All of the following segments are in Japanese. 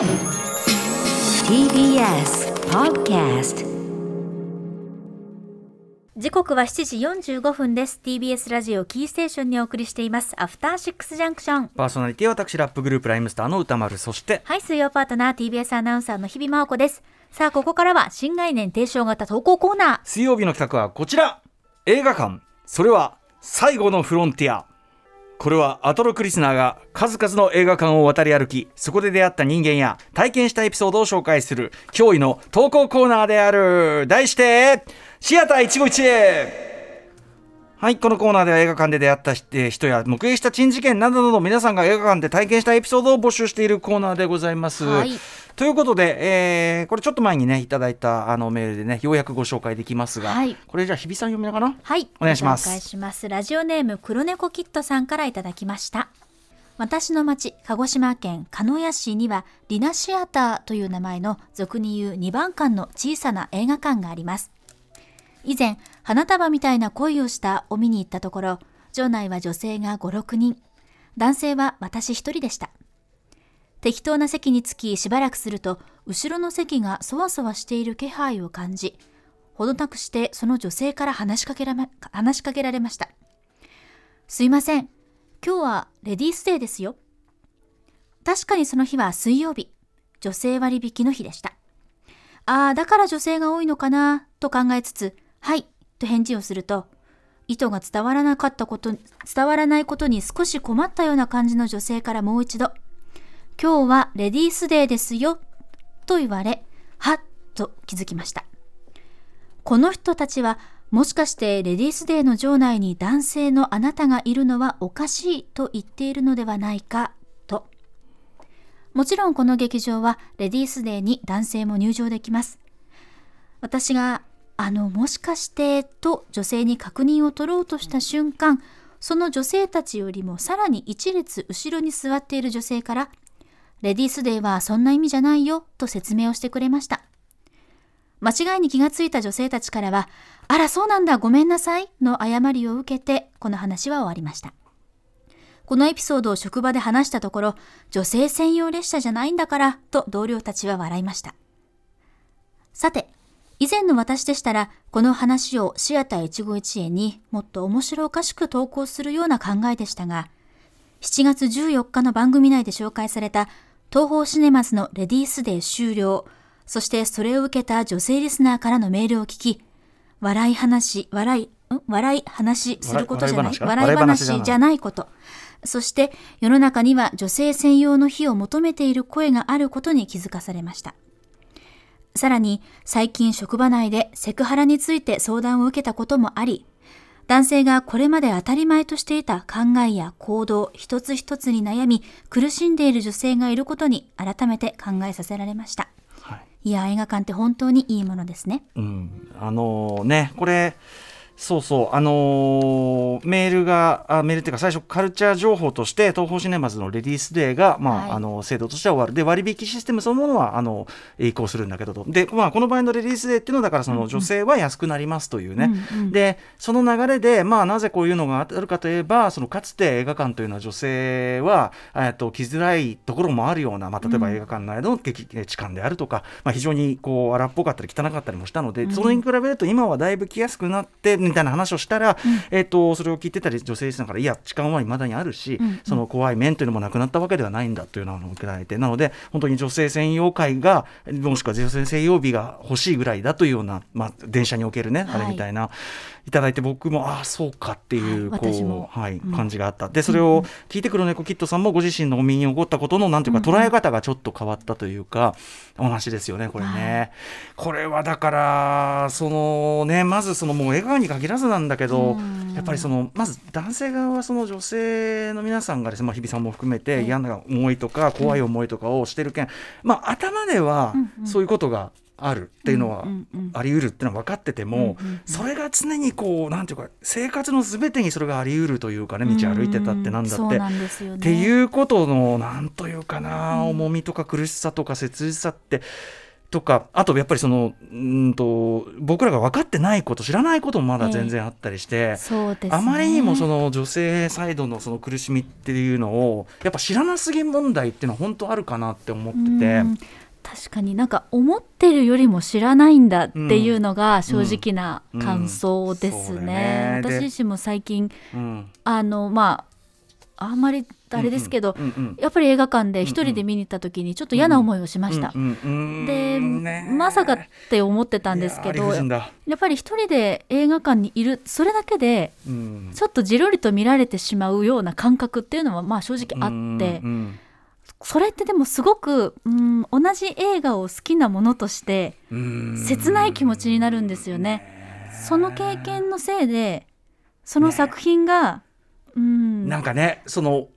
TBS Podcast 時刻は7時45分です。TBS ラジオキーステーションにお送りしています。アフターシックスジャンクションパーソナリティは私ラップグループライムスターの歌丸。そしてはい水曜パートナー TBS アナウンサーの日々真央子です。さあここからは新概念提唱型投稿コーナー。水曜日の企画はこちら。映画館。それは最後のフロンティアこれはアトロクリスナーが数々の映画館を渡り歩きそこで出会った人間や体験したエピソードを紹介する驚異の投稿コーナーである。題してシアター一期一会。はい、このコーナーでは映画館で出会った人や目撃した珍事件などなど皆さんが映画館で体験したエピソードを募集しているコーナーでございます。はい。ということで、えーこれちょっと前にねいただいたあのメールでねようやくご紹介できますが、はい。これじゃあ日比さん読みながら？はい。お願いします。ご紹介します。ラジオネーム黒猫キットさんからいただきました。私の町鹿児島県鹿屋市にはリナシアターという名前の俗に言う2番館の小さな映画館があります。以前花束みたいな恋をしたを見に行ったところ場内は女性が56人。男性は私一人でした適当な席につきしばらくすると後ろの席がそわそわしている気配を感じほどなくしてその女性から話しかけら,、ま、話しかけられました。すいません。今日はレディースデーですよ。確かにその日は水曜日。女性割引の日でした。ああだから女性が多いのかなと考えつつはいと返事をすると意図が伝わらなかったこと伝わらないことに少し困ったような感じの女性からもう一度今日はレディースデーですよと言われはっと気づきました。この人たちはもしかしてレディースデーの場内に男性のあなたがいるのはおかしいと言っているのではないかと。もちろんこの劇場はレディースデーに男性も入場できます。私があのもしかしてと女性に確認を取ろうとした瞬間その女性たちよりもさらに一列後ろに座っている女性からレディースデーはそんな意味じゃないよと説明をしてくれました間違いに気がついた女性たちからは、あらそうなんだごめんなさいの誤りを受けて、この話は終わりました。このエピソードを職場で話したところ、女性専用列車じゃないんだから、と同僚たちは笑いました。さて、以前の私でしたら、この話をシアター一期一会にもっと面白おかしく投稿するような考えでしたが、7月14日の番組内で紹介された東宝シネマズのレディースデー終了、そしてそれを受けた女性リスナーからのメールを聞き、笑い話、笑い、ん笑い話することじゃない？笑い話じゃないこと。そして世の中には女性専用の日を求めている声があることに気づかされました。さらに最近職場内でセクハラについて相談を受けたこともあり、男性がこれまで当たり前としていた考えや行動一つ一つに悩み苦しんでいる女性がいることに改めて考えさせられました。はいいや映画館って本当にいいものですね。うん、あのねこれそうそう。あのーメールがあメールっていうか最初カルチャー情報として東宝シネマズのレディースデーが、まあはい。あの制度としては終わる。で割引システムそのものはあの移行するんだけどと。で、まあ、この場合のレディースデーっていうのはだからその女性は安くなりますというね、うんうん。でその流れで、まあ、なぜこういうのがあるかといえばそのかつて映画館というのは女性は、えっと来づらいところもあるような、まあ、例えばうん。映画館内の劇痴漢であるとか、まあ、非常にこう荒っぽかったり汚かったりもしたので、それに比べると今はだいぶ来やすくなってみたいな話をしたら、えっとそれを聞いてたり女性リスナーからいや痴漢はいまだにあるし、その怖い面というのもなくなったわけではないんだというのを受けられてなので本当に女性専用会がもしくは女性専用日が欲しいぐらいだというような、まあ、電車におけるね、はい。あれみたいないただいて僕もああそうかっていう,、はいこうはいうん。感じがあった。でそれを聞いて黒猫キットさんもご自身のお身に起こったことのなんていうか捉え方がちょっと変わったというか、お話ですよねこれね、これはだからそのねまずそのもう笑顔に限らずなんだけど、うん。やっぱりそのまず男性側はその女性の皆さんがですね、まあ、日比さんも含めてええ嫌な思いとか怖い思いとかをしてるけん、まあ頭ではそういうことがあるっていうのはあり得るっていうのは分かってても、それが常にこうなんていうか生活の全てにそれがあり得るというかね道歩いてたってなんだって。ね。っていうことのなんというかな、うん重みとか苦しさとか切実さってとかあとやっぱりそのうんと僕らが分かってないこと知らないこともまだ全然あったりして、そうですね。あまりにもその女性サイドのその苦しみっていうのをやっぱ知らなすぎ問題っていうのは本当あるかなって思ってて。うん。確かになんか思ってるよりも知らないんだっていうのが正直な感想ですうんそうだね。ね。で私自身も最近うん。あのまああんまりあれですけど、うんうんやっぱり映画館で一人で見に行った時にちょっと嫌な思いをしました。で、ねまさかって思ってたんですけどいやっぱり一人で映画館にいるそれだけでうん。ちょっとじろりと見られてしまうような感覚っていうのはまあ正直あって、うんうんそれってでもすごく、うん、同じ映画を好きなものとしてうん。切ない気持ちになるんですよね。その経験のせいでその作品が、うん、なんかねその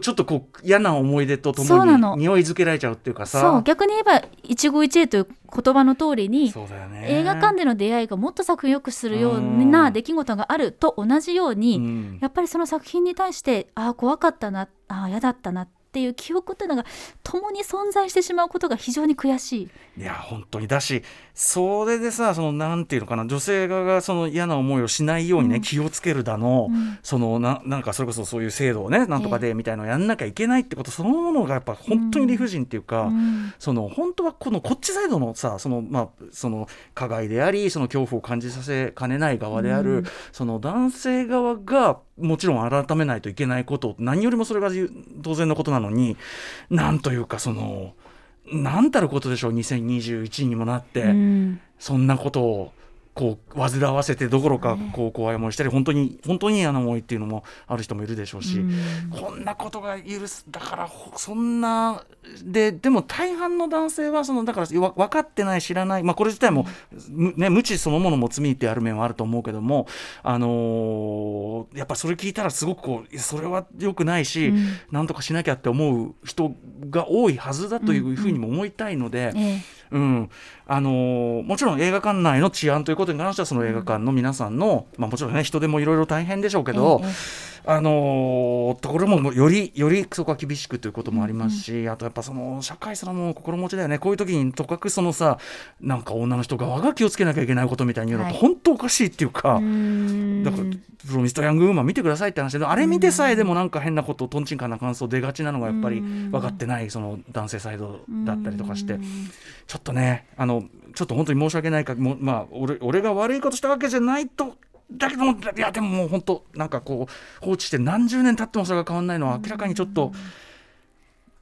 ちょっとこう嫌な思い出とともに匂いづけられちゃうっていうかさ。そう。逆に言えば一期一会という言葉の通りにそうだよね。映画館での出会いがもっと作品を良くするよううんな出来事があると同じように、うん。やっぱりその作品に対してああ怖かったなああ嫌だったなっていう記憶っていうのが共に存在してしまうことが非常に悔しい。いや本当に。だしそれでさそのなんていうのかな。女性側がその嫌な思いをしないようにね、うん。気をつけるだの、うん。そのななんかそれこそそういう制度をねなんとかでみたいのをやんなきゃいけないってことそのものがやっぱ本当に理不尽っていうか、うん。その本当はこのこっちサイドのさそのまあその加害でありその恐怖を感じさせかねない側である、うん。その男性側がもちろん改めないといけないこと何よりもそれが当然のことなのになんというかそのなんたることでしょう2021にもなって、うん。そんなことをこう煩わせてどころかねこう怖い思いしたり本当に本当に嫌な思いっていうのもある人もいるでしょうし。うんこんなことが許すだからほそんなででも大半の男性はそのだからわ分かってない知らない、まあ、これ自体も、むね、無知そのものも罪ってある面はあると思うけども、あのーやっぱそれ聞いたらすごくこうそれは良くないし、うんなんとかしなきゃって思う人が多いはずだというふうにも思いたいので。ええうん。あのーもちろん映画館内の治安ということに関してはその映画館の皆さんの、まあ、もちろんね人手もいろいろ大変でしょうけど、ええあのーところもよりよりそこは厳しくということもありますし、あとやっぱその社会そのもの心持ちだよね。こういう時にとかくそのさなんか女の人側が気をつけなきゃいけないことみたいに言うのってはい。本当おかしいっていうか。うん。だからプロミストヤングウーマン見てくださいって話であれ見てさえでもなんか変なこととんちんかんな感想出がちなのがやっぱりうん。分かってないその男性サイドだったりとかして。うん。ちょっとねあのちょっと本当に申し訳ないかもまあ俺俺が悪いことしたわけじゃないとだけどもいやでももう本当なんかこう放置して何十年経ってもそれが変わらないのは明らかにちょっと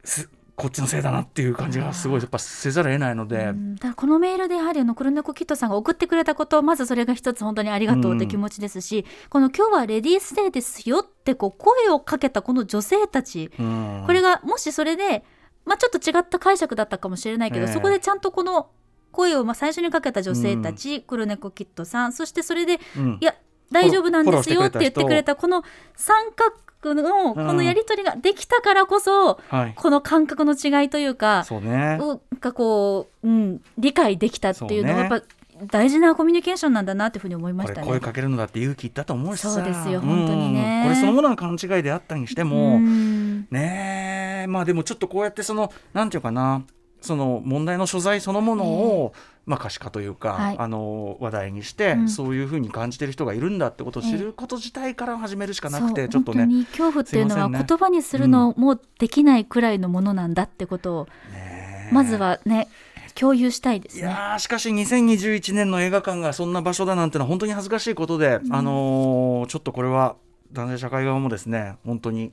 すこっちのせいだなっていう感じがすごいやっぱせざるを得ないので。うんこのメールでやはりあの黒猫キットさんが送ってくれたことまずそれが一つ本当にありがとうって気持ちですし、この今日はレディースデーですよってこう声をかけたこの女性たち、うんこれがもしそれで、まあ、ちょっと違った解釈だったかもしれないけど、ええそこでちゃんとこの声をまあ最初にかけた女性たち、黒猫キットさんそしてそれでうん。いや大丈夫なんですよって言ってくれたこの三角のこのやり取りができたからこそ、はい。この感覚の違いというかそうね。をがこう、うん、理解できたっていうのがやっぱ大事なコミュニケーションなんだなっていうふうに思いましたね。声かけるのだって勇気いったと思うしさ。そうですよ本当にね。うん。これそのものが勘違いであったにしても、うん。ねえ。まあでもちょっとこうやってそのなんていうかなその問題の所在そのものを、まあ、可視化というか、はい。あの話題にして、うん。そういうふうに感じてる人がいるんだってことを知ること自体から始めるしかなくて、ちょっとね。恐怖っていうのは言葉にするのもできないくらいのものなんだってことを、ねえ。まずはね共有したいですね。いやーしかし2021年の映画館がそんな場所だなんてのは本当に恥ずかしいことで、あのーちょっとこれは男性社会側もですね本当に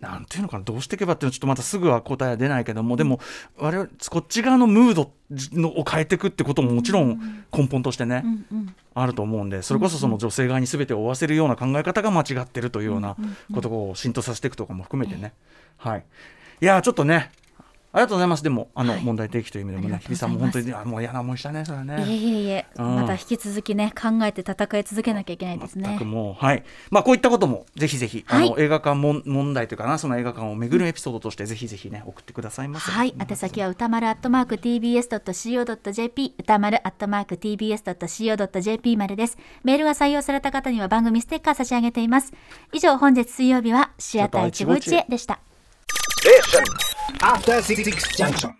なんていうのかなどうしていけばっていうのはちょっとまたすぐは答えは出ないけどもでも我々こっち側のムードのを変えていくってことももちろん根本としてね、うんうん。あると思うんでそれこそその女性側に全てを負わせるような考え方が間違ってるというようなことを浸透させていくとかも含めてね、はい。いやーちょっとねありがとうございますでもあの、はい問題提起という意味でもね日比さんも本当にあもう嫌な思いしたねそれはね。いえいえいえ、うんまた引き続きね考えて戦い続けなきゃいけないですね全く。もうはいまあこういったこともぜひぜひ、はいあの映画館もん問題というかなその映画館を巡るエピソードとしてぜひぜひね送ってくださいませはい、宛先は歌丸アットマーク tbs.co.jp 歌丸アットマーク tbs.co.jp までです。メールが採用された方には番組ステッカー差し上げています。以上本日水曜日はシアター一期一会でした。After Six Junction.